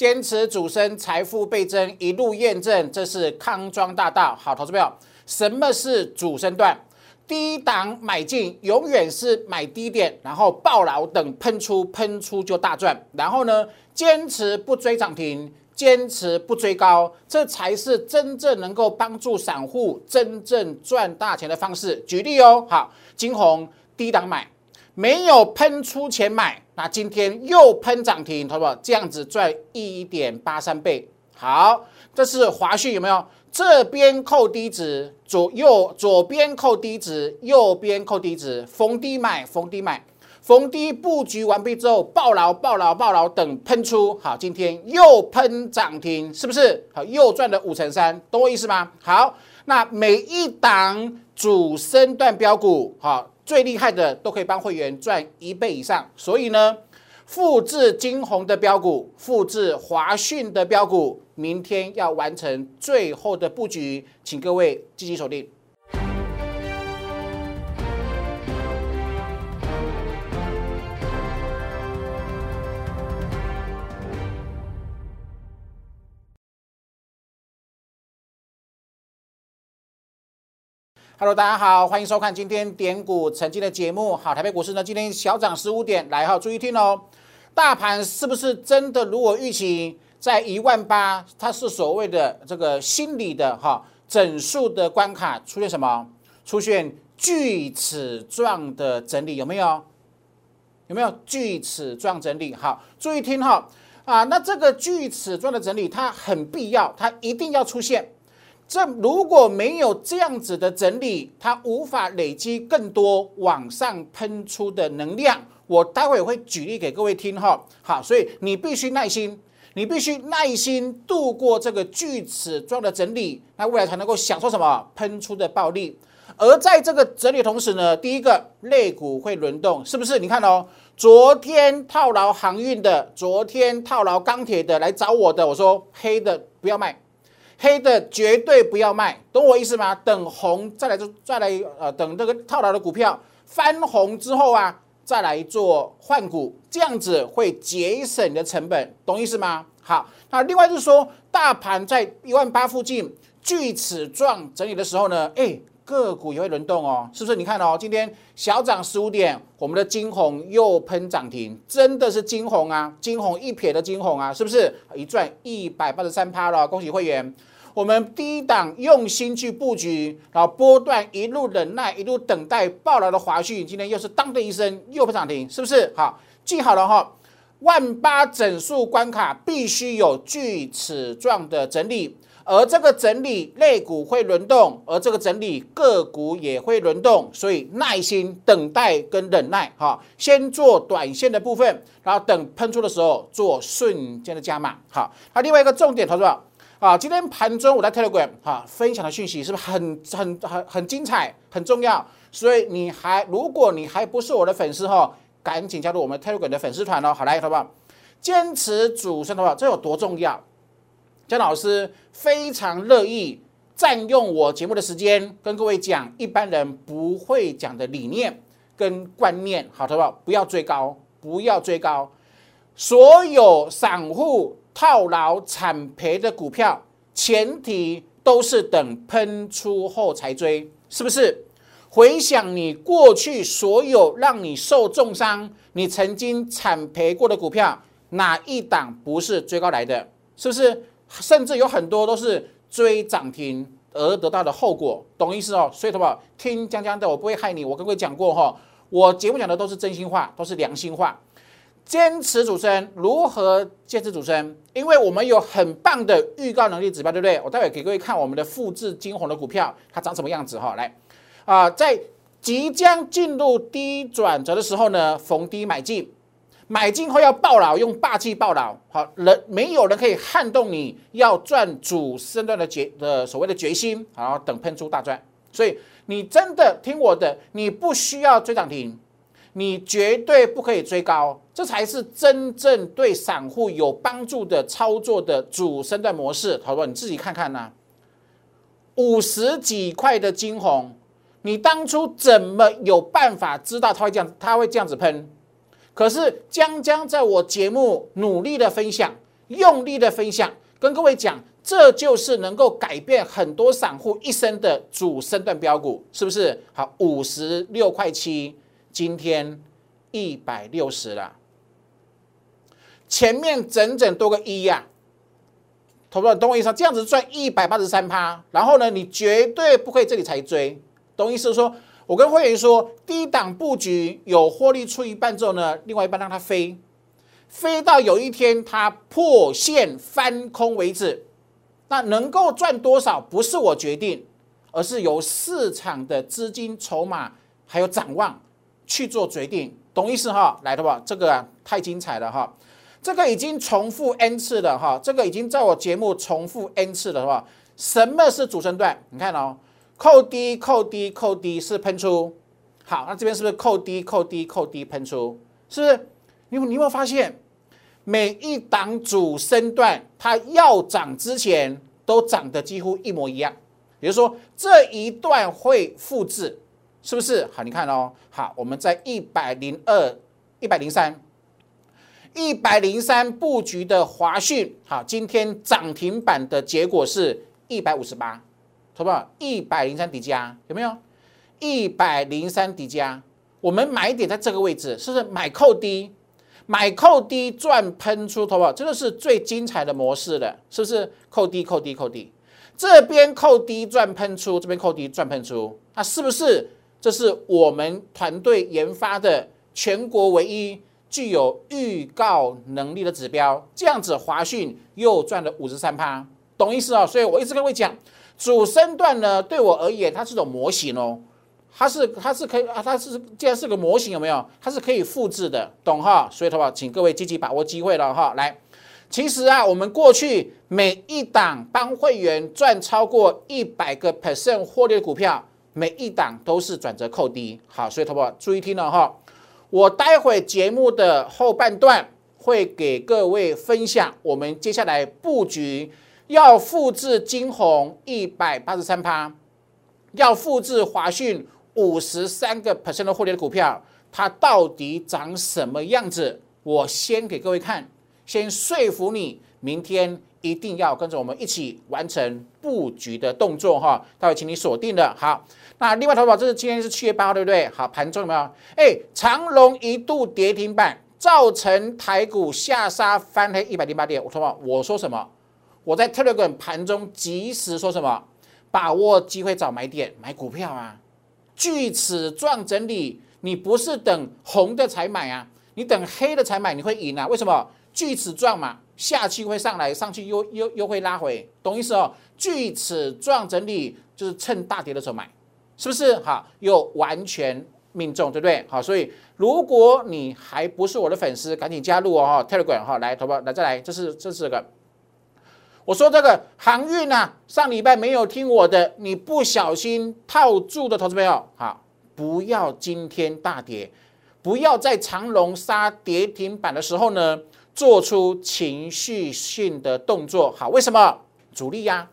坚持主升，财富倍增，一路验证，这是康庄大道。好，投资朋友，什么是主升段？低档买进，永远是买低点，然后爆牢等喷出，喷出就大赚。然后呢，坚持不追涨停，坚持不追高，这才是真正能够帮助散户真正赚大钱的方式。举例哦，好，金红低档买，没有喷出前买，那今天又喷涨停，好不好？这样子赚一点八三倍。好，这是华讯有没有？这边扣低值，左右左边扣低值，右边扣低值，逢低买，逢低买，逢低布局完毕之后，爆牢爆牢爆牢，等喷出。好，今天又喷涨停，是不是？好，又赚了五成三，懂我意思吗？好，那每一档主升段标股，好，最厉害的都可以帮会员赚一倍以上，所以呢。复制金红的标股，复制华讯的标股，明天要完成最后的布局，请各位积极锁定。Hello，大家好，欢迎收看今天点股曾经的节目。好，台北股市呢今天小涨十五点，来哈，注意听哦。大盘是不是真的如我预期，在一万八？它是所谓的这个心理的哈整数的关卡出现什么？出现锯齿状的整理有没有？有没有锯齿状整理？好，注意听哈啊！那这个锯齿状的整理它很必要，它一定要出现。这如果没有这样子的整理，它无法累积更多往上喷出的能量。我待会会举例给各位听哈，好，所以你必须耐心，你必须耐心度过这个锯齿状的整理，那未来才能够享受什么喷出的暴利。而在这个整理同时呢，第一个肋骨会轮动，是不是？你看哦，昨天套牢航运的，昨天套牢钢铁的来找我的，我说黑的不要卖，黑的绝对不要卖，懂我意思吗？等红再来就再来呃，等这个套牢的股票翻红之后啊。再来做换股，这样子会节省你的成本，懂意思吗？好，那另外就是说，大盘在一万八附近锯齿状整理的时候呢，哎，个股也会轮动哦，是不是？你看哦，今天小涨十五点，我们的金红又喷涨停，真的是金红啊，金红一撇的金红啊，是不是？一赚一百八十三趴了，恭喜会员。我们低档用心去布局，然后波段一路忍耐，一路等待爆来的华讯，今天又是当的一声又不涨停，是不是？好，记好了哈，万八整数关卡必须有锯齿状的整理，而这个整理类股会轮动，而这个整理个股也会轮动，所以耐心等待跟忍耐，哈，先做短线的部分，然后等喷出的时候做瞬间的加码，好，那另外一个重点，投资。啊，今天盘中我在 Telegram 哈分享的讯息是不是很很很很精彩、很重要？所以你还如果你还不是我的粉丝哈，赶紧加入我们 Telegram 的粉丝团哦。好来，好不好？坚持主升，的话？这有多重要？姜老师非常乐意占用我节目的时间，跟各位讲一般人不会讲的理念跟观念，好，好不好？不要追高，不要追高，所有散户。套牢惨赔的股票，前提都是等喷出后才追，是不是？回想你过去所有让你受重伤、你曾经惨赔过的股票，哪一档不是追高来的？是不是？甚至有很多都是追涨停而得到的后果，懂意思哦？所以，什么？听江江的，我不会害你。我跟各位讲过哈，我节目讲的都是真心话，都是良心话。坚持主升，如何坚持主升？因为我们有很棒的预告能力指标，对不对？我待会给各位看我们的复制金红的股票，它长什么样子哈？来，啊，在即将进入低转折的时候呢，逢低买进，买进后要爆牢，用霸气爆牢，好，人没有人可以撼动你要赚主升段的决的所谓的决心，好，等喷出大赚。所以你真的听我的，你不需要追涨停。你绝对不可以追高，这才是真正对散户有帮助的操作的主升段模式。好不好？你自己看看呐，五十几块的金红，你当初怎么有办法知道它会这样？它会这样子喷？可是江江在我节目努力的分享，用力的分享，跟各位讲，这就是能够改变很多散户一生的主升段标股，是不是？好，五十六块七，今天一百六十了，前面整整多个一呀，投不懂我意思？这样子赚一百八十三趴，然后呢，你绝对不会这里才追，懂意思？说。我跟会员说，低档布局有获利出一半之后呢，另外一半让它飞，飞到有一天它破线翻空为止。那能够赚多少不是我决定，而是由市场的资金筹码还有展望去做决定，懂意思哈？来的吧，这个太精彩了哈，这个已经重复 n 次了哈，这个已经在我节目重复 n 次了哈。什么是主升段？你看哦。扣低，扣低，扣低是喷出，好，那这边是不是扣低，扣低，扣低喷出？是不是？你你有没有发现，每一档主升段它要涨之前都涨得几乎一模一样，也就是说这一段会复制，是不是？好，你看哦，好，我们在一百零二、一百零三、一百零三布局的华讯，好，今天涨停板的结果是一百五十八。好不好？一百零三底加有没有？一百零三底加，我们买点在这个位置，是不是买扣低？买扣低赚喷出，好不好？这个是最精彩的模式了，是不是？扣低扣低扣低，这边扣低赚喷出，这边扣低赚喷出，那是不是？这是我们团队研发的全国唯一具有预告能力的指标。这样子，华讯又赚了五十三趴，懂意思哦？所以我一直跟各位讲。主升段呢，对我而言，它是种模型哦，它是它是可以啊，它是既然是个模型，有没有？它是可以复制的，懂哈？所以的话，请各位积极把握机会了哈。来，其实啊，我们过去每一档帮会员赚超过一百个 percent 获利的股票，每一档都是转折扣低。好，所以，同学注意听了哈。我待会节目的后半段会给各位分享我们接下来布局。要复制金红一百八十三趴，要复制华讯五十三个 percent 的获利的股票，它到底长什么样子？我先给各位看，先说服你，明天一定要跟着我们一起完成布局的动作哈。待会请你锁定的好。那另外投保，这是今天是七月八号，对不对？好，盘中有没有？哎，长隆一度跌停板，造成台股下杀翻黑一百零八点。我说我说什么？我在 Telegram 盘中及时说什么？把握机会找买点买股票啊！锯齿状整理，你不是等红的才买啊，你等黑的才买，你会赢啊？为什么？锯齿状嘛，下期会上来，上去又又又会拉回，懂意思哦？锯齿状整理就是趁大跌的时候买，是不是？好，又完全命中，对不对？好，所以如果你还不是我的粉丝，赶紧加入哦，Telegram 哈，来，投保来再来，这是这是个。我说这个航运啊，上礼拜没有听我的，你不小心套住的投资朋友，好，不要今天大跌，不要在长龙杀跌停板的时候呢，做出情绪性的动作。好，为什么？主力呀，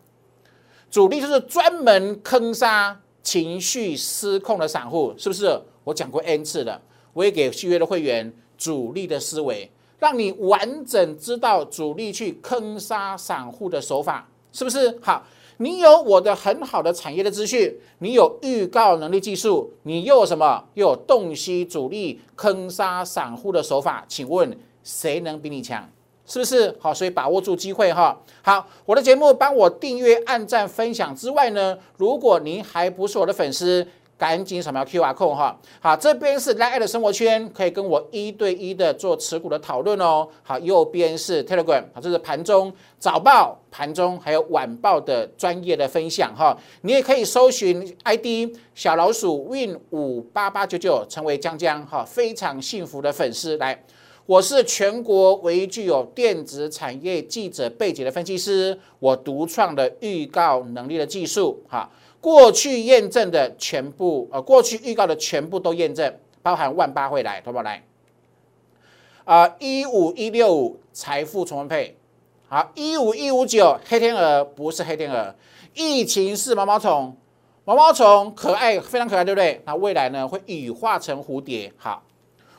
主力就是专门坑杀情绪失控的散户，是不是？我讲过 N 次了，我也给续约的会员主力的思维。让你完整知道主力去坑杀散户的手法，是不是好？你有我的很好的产业的资讯，你有预告能力技术，你又有什么？又有洞悉主力坑杀散户的手法？请问谁能比你强？是不是好？所以把握住机会哈。好，我的节目帮我订阅、按赞、分享之外呢，如果您还不是我的粉丝。赶紧扫描 Q R code 哈，好，这边是 Line 的生活圈，可以跟我一对一的做持股的讨论哦。好，右边是 Telegram，好，这是盘中早报、盘中还有晚报的专业的分享哈。你也可以搜寻 ID 小老鼠 Win 五八八九九，成为江江哈，非常幸福的粉丝。来，我是全国唯一具有电子产业记者背景的分析师，我独创的预告能力的技术哈。过去验证的全部，呃，过去预告的全部都验证，包含万八会来，好不好来？啊，一五一六五财富重分配，好，一五一五九黑天鹅不是黑天鹅，疫情是毛毛虫，毛毛虫可爱，非常可爱，对不对？那未来呢会羽化成蝴蝶，好，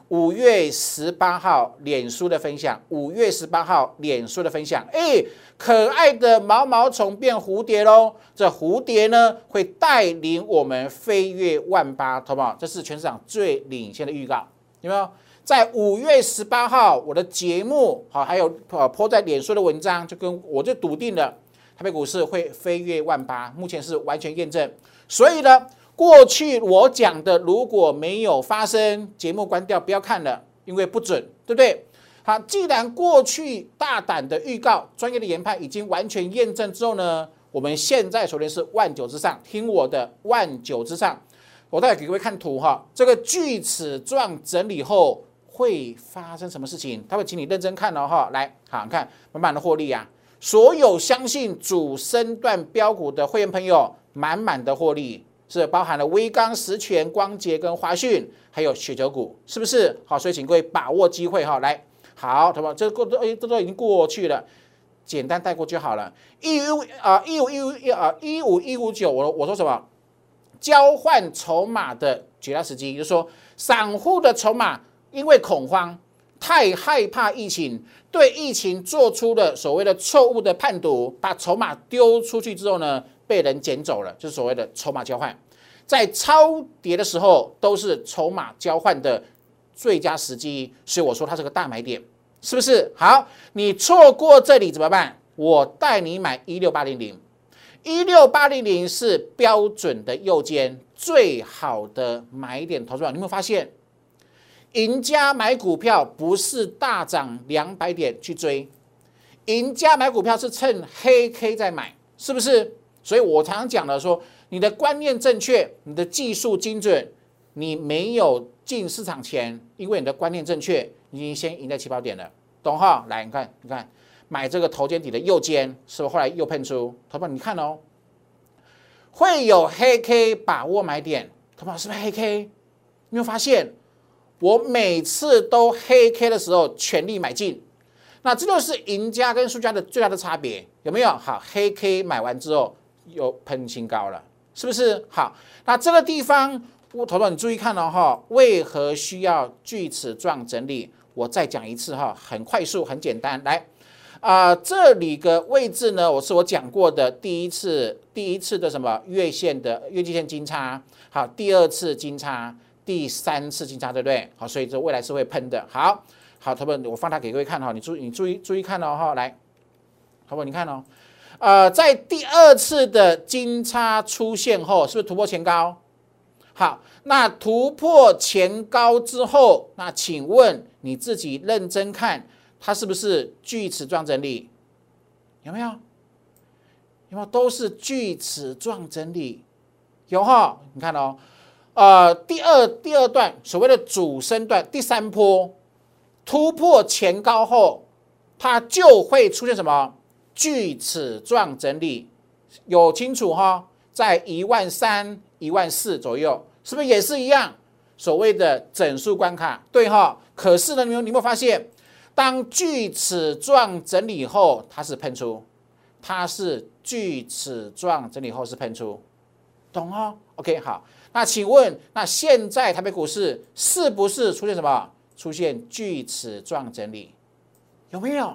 五月十八号脸书的分享，五月十八号脸书的分享，哎，可爱的毛毛虫变蝴蝶喽！这蝴蝶呢，会带领我们飞越万八，好不好？这是全市场最领先的预告，有没有？在五月十八号，我的节目好，还有呃泼在脸书的文章，就跟我就笃定了，台北股市会飞越万八，目前是完全验证。所以呢。过去我讲的如果没有发生，节目关掉不要看了，因为不准，对不对？好，既然过去大胆的预告、专业的研判已经完全验证之后呢，我们现在首先是万九之上，听我的万九之上，我再给各位看图哈，这个锯齿状整理后会发生什么事情？他会请你认真看哦哈，来，好看，满满的获利啊！所有相信主升段标股的会员朋友，满满的获利。是包含了微钢、实权、光洁跟华讯，还有雪球股，是不是？好，所以请各位把握机会哈，来，好，什么？这过都哎，这都已经过去了，简单带过就好了。一五啊，一五一五一啊，一五一五九，我我说什么？交换筹码的绝佳时机，就是说，散户的筹码因为恐慌，太害怕疫情，对疫情做出了所谓的错误的判读，把筹码丢出去之后呢？被人捡走了，就是所谓的筹码交换，在超跌的时候都是筹码交换的最佳时机，所以我说它是个大买点，是不是？好，你错过这里怎么办？我带你买一六八零零，一六八零零是标准的右肩，最好的买点。投资者，你有没有发现，赢家买股票不是大涨两百点去追，赢家买股票是趁黑 K 在买，是不是？所以我常常讲的说，你的观念正确，你的技术精准，你没有进市场前，因为你的观念正确，你已经先赢在起跑点了，懂哈？来，你看，你看，买这个头肩底的右肩，是不是后来又喷出？头发你看哦，会有黑 K 把握买点，头发是不是黑 K？你有发现，我每次都黑 K 的时候全力买进，那这就是赢家跟输家的最大的差别，有没有？好，黑 K 买完之后。又喷新高了，是不是？好，那这个地方，我头头你注意看了哈，为何需要锯齿状整理？我再讲一次哈，很快速，很简单。来，啊，这里个位置呢，我是我讲过的第一次，第一次的什么月线的月季线金叉，好，第二次金叉，第三次金叉，对不对？好，所以这未来是会喷的。好，好，头头我放大给各位看哈，你注意你注意注意看哦哈，来，头头你看哦。呃，在第二次的金叉出现后，是不是突破前高？好，那突破前高之后，那请问你自己认真看，它是不是锯齿状整理？有没有？有没有？都是锯齿状整理，有哈？你看哦，呃，第二第二段所谓的主升段第三波突破前高后，它就会出现什么？锯齿状整理有清楚哈，在一万三、一万四左右，是不是也是一样？所谓的整数关卡，对哈。可是呢，你有你有没有发现，当锯齿状整理后，它是喷出，它是锯齿状整理后是喷出，懂哦 o k 好。那请问，那现在台北股市是不是出现什么？出现锯齿状整理，有没有？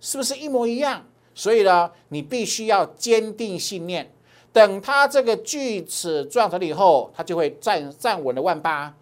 是不是一模一样？所以呢，你必须要坚定信念。等它这个锯齿状整理后，它就会站站稳了万八，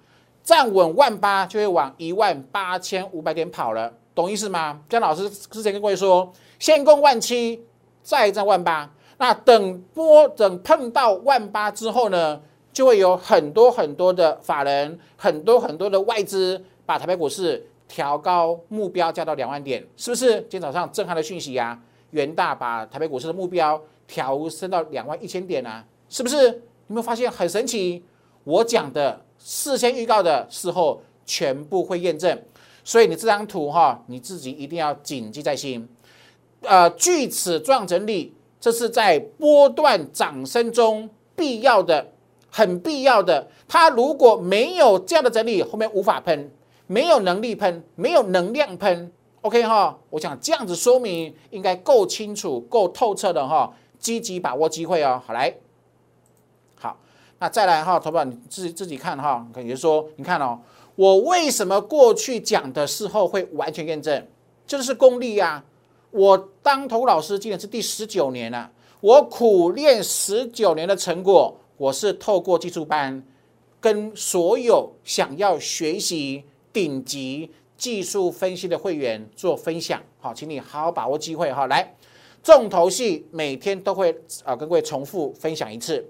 站稳万八就会往一万八千五百点跑了，懂意思吗？姜老师之前跟各位说，先攻万七，再战万八。那等波等碰到万八之后呢，就会有很多很多的法人，很多很多的外资把台北股市。调高目标价到两万点，是不是？今天早上震撼的讯息呀，元大把台北股市的目标调升到两万一千点啊，是不是？有没有发现很神奇？我讲的事先预告的事后全部会验证，所以你这张图哈，你自己一定要谨记在心。呃，锯齿状整理，这是在波段涨升中必要的、很必要的。它如果没有这样的整理，后面无法喷。没有能力喷，没有能量喷，OK 哈？我想这样子说明应该够清楚、够透彻的哈。积极把握机会哦。好来，好，那再来哈，投保你自己自己看哈。感觉说，你看哦，我为什么过去讲的时候会完全验证？这就是功力呀！我当投老师今年是第十九年了，我苦练十九年的成果，我是透过技术班跟所有想要学习顶级技术分析的会员做分享。好，请你好好把握机会哈！来，重头戏每天都会啊跟各位重复分享一次。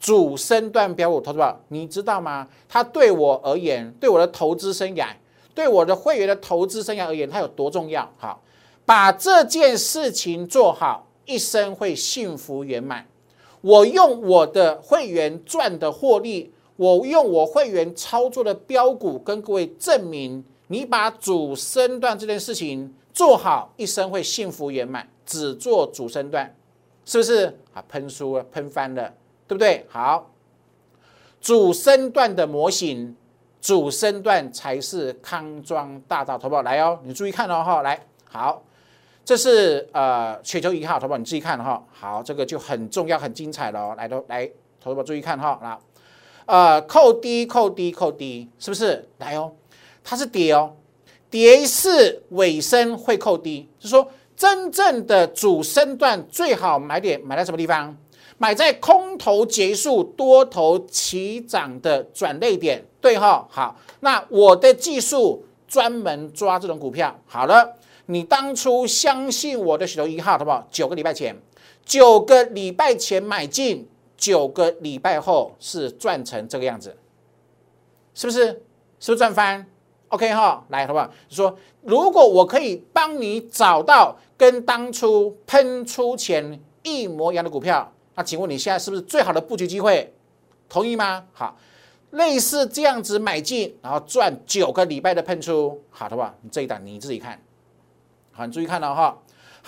主升段标股投资者，你知道吗？它对我而言，对我的投资生涯，对我的会员的投资生涯而言，它有多重要？好，把这件事情做好，一生会幸福圆满。我用我的会员赚的获利，我用我会员操作的标股，跟各位证明，你把主升段这件事情做好，一生会幸福圆满。只做主升段，是不是啊？喷书了，喷翻了。对不对？好，主升段的模型，主升段才是康庄大道。投保来哦，你注意看哦哈，来，好，这是呃雪球一号，投保你注意看哈。好，这个就很重要、很精彩了。来，都来，投保注意看哈。那呃，扣低、扣低、扣低，是不是？来哦，它是跌哦，跌是尾声会扣低，就是说真正的主升段最好买点买在什么地方？买在空头结束、多头起涨的转类点，对哈？好，那我的技术专门抓这种股票。好了，你当初相信我的许头一号，好不好？九个礼拜前，九个礼拜前买进，九个礼拜后是赚成这个样子，是不是？是不是赚翻？OK 哈，来，好不好？说如果我可以帮你找到跟当初喷出前一模一样的股票。那请问你现在是不是最好的布局机会？同意吗？好，类似这样子买进，然后赚九个礼拜的喷出，好的吧？你这一档你自己看，好，你注意看了哈。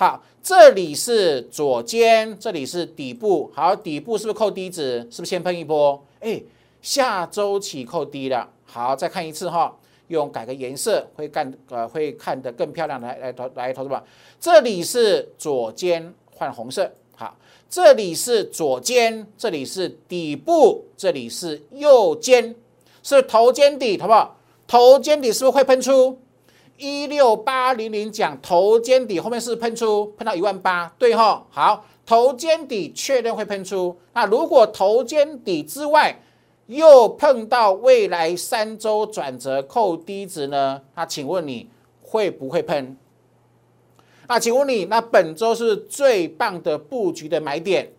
好，这里是左肩，这里是底部，好，底部是不是扣低值？是不是先喷一波？哎，下周起扣低了。好，再看一次哈，用改个颜色会干呃会看得更漂亮。来来投来投资吧。这里是左肩换红色。好这里是左肩，这里是底部，这里是右肩，是头肩底，好不好？头肩底是不是会喷出？一六八零零讲头肩底后面是喷出，喷到一万八，对哈？好，头肩底确认会喷出。那如果头肩底之外又碰到未来三周转折扣低值呢？那请问你会不会喷？那请问你，那本周是最棒的布局的买点，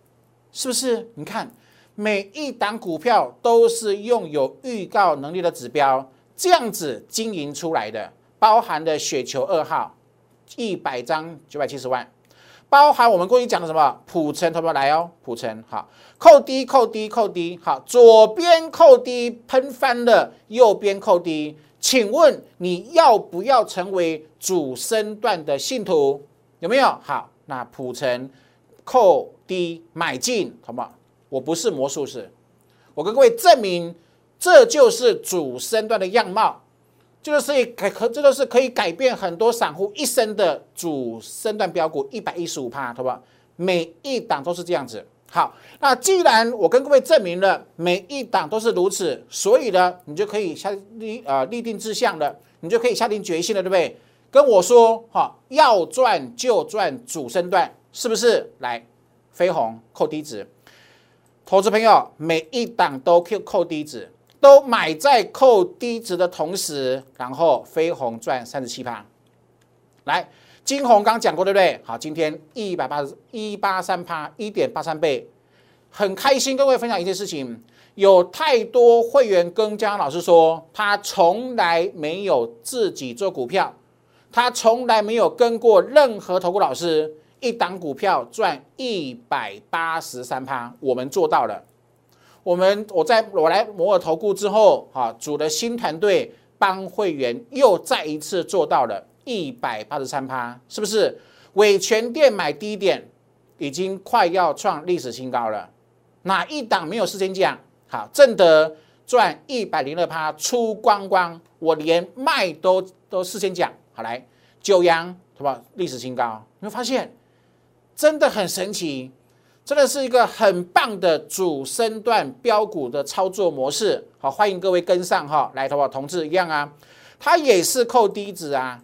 是不是？你看每一档股票都是用有预告能力的指标，这样子经营出来的，包含的雪球二号一百张九百七十万，包含我们过去讲的什么普成，投不来哦？普成好，扣低扣低扣低，好，左边扣低喷翻了，右边扣低。请问你要不要成为主升段的信徒？有没有？好，那普成扣低买进，好不好？我不是魔术师，我跟各位证明，这就是主升段的样貌，这就是可可，这就是可以改变很多散户一生的主升段标股，一百一十五趴，好不好？每一档都是这样子。好，那既然我跟各位证明了每一档都是如此，所以呢，你就可以下立呃立定志向了，你就可以下定决心了，对不对？跟我说哈，要赚就赚主升段，是不是？来，飞鸿扣低值，投资朋友每一档都扣扣低值，都买在扣低值的同时，然后飞鸿赚三十七趴。来。金红刚讲过，对不对？好，今天一百八十一八三趴，一点八三倍，很开心。各位分享一件事情，有太多会员跟江老师说，他从来没有自己做股票，他从来没有跟过任何投顾老师，一档股票赚一百八十三趴，我们做到了。我们我在我来摩尔投顾之后，哈，组了新团队，帮会员又再一次做到了。一百八十三趴，是不是？伟全店买低点，已经快要创历史新高了。哪一档没有事先讲？好，正德赚一百零二趴，出光光，我连卖都都事先讲。好来，九阳，是吧？历史新高，你会发现真的很神奇。真的是一个很棒的主升段标股的操作模式。好，欢迎各位跟上哈，来，投保同志一样啊，它也是扣低值啊。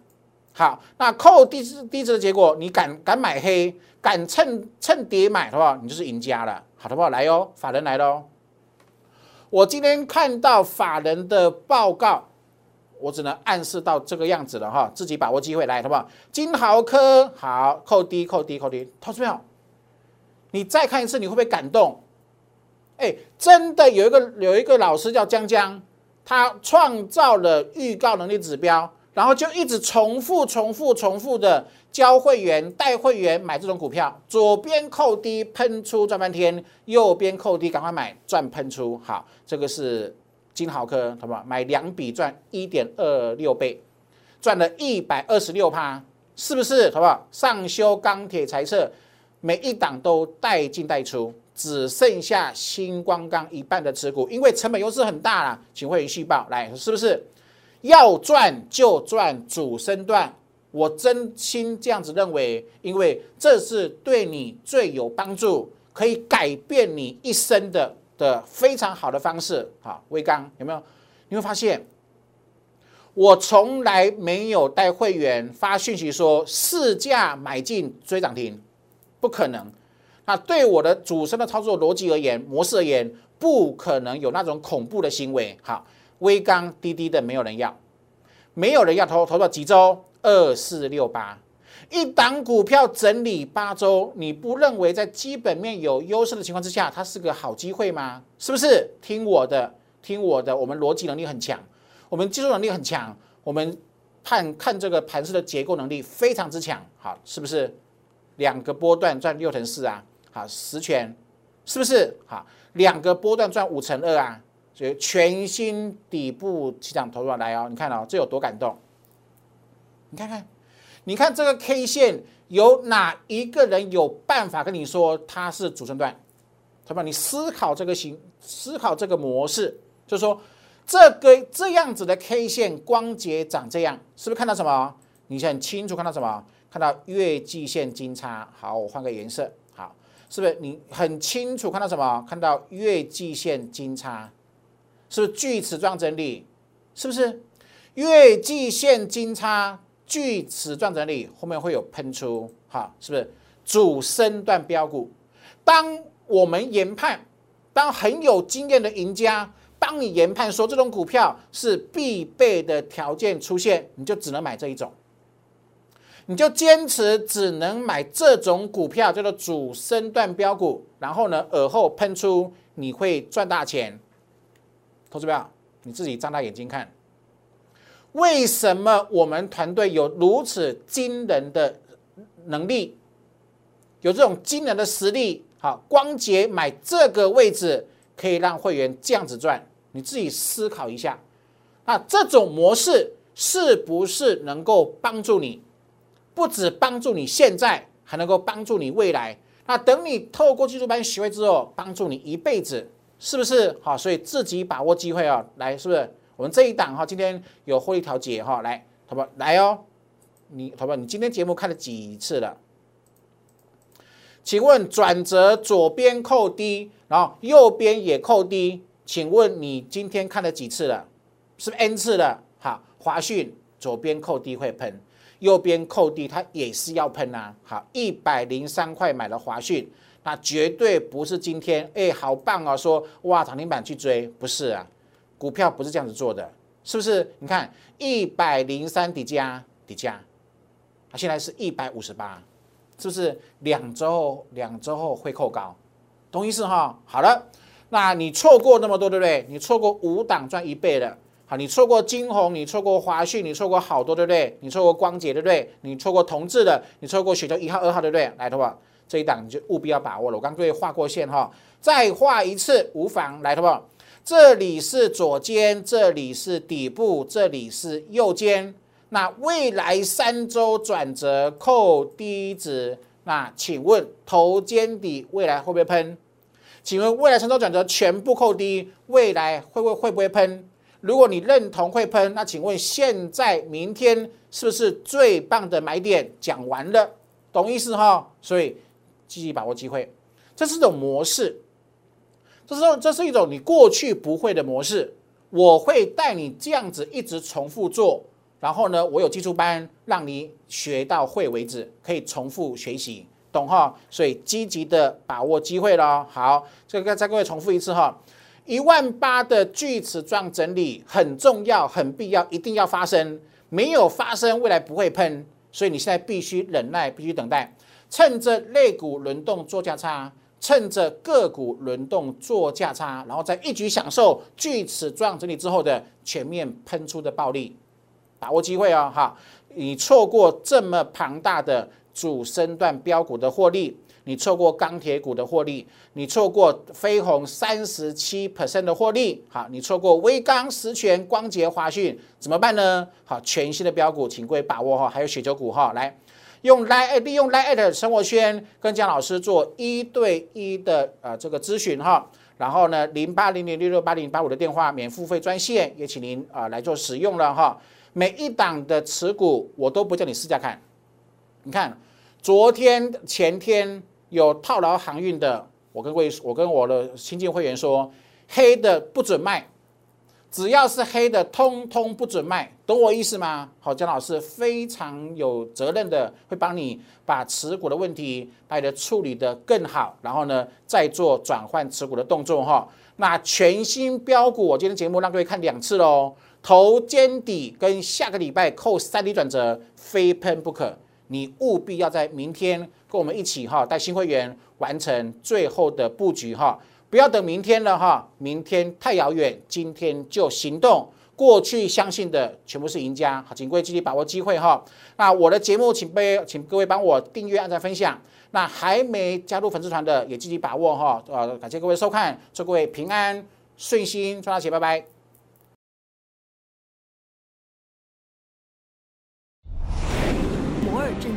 好，那扣低值低值的结果，你敢敢买黑，敢趁趁跌买，好不好？你就是赢家了。好，好不好？来哟，法人来喽。我今天看到法人的报告，我只能暗示到这个样子了哈，自己把握机会来，好不好？金豪科好，扣低扣低扣低，投资票，你再看一次，你会不会感动？哎，真的有一个有一个老师叫江江，他创造了预告能力指标。然后就一直重复、重复、重复的教会员、带会员买这种股票，左边扣低喷出赚半天，右边扣低赶快买赚喷出。好，这个是金豪科，好不好？买两笔赚一点二六倍，赚了一百二十六趴，是不是？好不好？上修钢铁、财测，每一档都带进带出，只剩下星光钢一半的持股，因为成本优势很大了。请会员续报来，是不是？要赚就赚主升段，我真心这样子认为，因为这是对你最有帮助，可以改变你一生的的非常好的方式。好，威刚有没有？你会发现，我从来没有带会员发讯息说市价买进追涨停，不可能。那对我的主升的操作逻辑而言，模式而言，不可能有那种恐怖的行为。好。微刚滴滴的没有人要，没有人要投投到几周？二四六八，一档股票整理八周，你不认为在基本面有优势的情况之下，它是个好机会吗？是不是？听我的，听我的，我们逻辑能力很强，我们技术能力很强，我们判看这个盘势的结构能力非常之强。好，是不是？两个波段赚六成四啊？好，十全，是不是？好，两个波段赚五成二啊？所以全新底部起涨投入来哦，你看哦，这有多感动？你看看，你看这个 K 线，有哪一个人有办法跟你说它是主升段？他把你思考这个形，思考这个模式，就是说这个这样子的 K 线光节长这样，是不是看到什么？你很清楚看到什么？看到月季线金叉。好，我换个颜色。好，是不是你很清楚看到什么？看到月季线金叉。是不是锯齿状整理？是不是月季线金叉锯齿状整理？后面会有喷出，好，是不是主升段标股？当我们研判，当很有经验的赢家帮你研判说这种股票是必备的条件出现，你就只能买这一种，你就坚持只能买这种股票，叫做主升段标股。然后呢，耳后喷出，你会赚大钱。投资票，你自己张大眼睛看，为什么我们团队有如此惊人的能力，有这种惊人的实力？好，光洁买这个位置可以让会员这样子赚，你自己思考一下。那这种模式是不是能够帮助你？不止帮助你现在，还能够帮助你未来。那等你透过技术班学会之后，帮助你一辈子。是不是好？所以自己把握机会啊！来，是不是我们这一档哈？今天有获利调节哈，来，好不来哦？你好不你今天节目看了几次了？请问转折左边扣低，然后右边也扣低，请问你今天看了几次了？是不是 n 次了？好，华讯左边扣低会喷，右边扣低它也是要喷啊！好，一百零三块买了华讯。那绝对不是今天，哎，好棒哦！说哇，涨停板去追，不是啊，股票不是这样子做的，是不是？你看一百零三底价底价，它现在是一百五十八，是不是？两周后两周后会扣高，懂意思哈？好了，那你错过那么多，对不对？你错过五档赚一倍的，好，你错过金红，你错过华讯，你错过好多，对不对？你错过光洁，对不对？你错过同志的，你错过雪球一号、二号，对不对？来，的话。这一档你就务必要把握了。我刚各位画过线哈，再画一次无妨。来，好不好？这里是左肩，这里是底部，这里是右肩。那未来三周转折扣低值，那请问头肩底未来会不会喷？请问未来三周转折全部扣低，未来会不会会不会喷？如果你认同会喷，那请问现在明天是不是最棒的买点？讲完了，懂意思哈？所以。积极把握机会，这是一种模式，这是这是一种你过去不会的模式。我会带你这样子一直重复做，然后呢，我有基础班让你学到会为止，可以重复学习，懂哈？所以积极的把握机会咯。好，这个再各位重复一次哈，一万八的锯齿状整理很重要、很必要，一定要发生，没有发生未来不会喷，所以你现在必须忍耐，必须等待，趁着肋骨轮动做价差。趁着个股轮动做价差，然后再一举享受锯齿状整理之后的全面喷出的暴利，把握机会哦！哈，你错过这么庞大的主升段标股的获利，你错过钢铁股的获利，你错过飞鸿三十七 percent 的获利，好，你错过微钢、实权、光捷、华讯，怎么办呢？好，全新的标股，请各位把握哈，还有雪球股哈，来。用 live 利用来 at 生活圈跟江老师做一对一的呃这个咨询哈，然后呢零八零零六六八零八五的电话免付费专线也请您啊来做使用了哈。每一档的持股我都不叫你试驾看，你看昨天前天有套牢航运的，我跟位我跟我的新进会员说黑的不准卖。只要是黑的，通通不准卖，懂我意思吗？好，江老师非常有责任的，会帮你把持股的问题，把你的处理的更好，然后呢，再做转换持股的动作哈。那全新标股，我今天节目让各位看两次喽，头肩底跟下个礼拜扣三 D 转折，非喷不可，你务必要在明天跟我们一起哈，带新会员完成最后的布局哈。不要等明天了哈，明天太遥远，今天就行动。过去相信的全部是赢家，好，请各位积极把握机会哈。那我的节目，请被请各位帮我订阅、按赞、分享。那还没加入粉丝团的，也积极把握哈。呃，感谢各位收看，祝各位平安顺心，赚大钱，拜拜。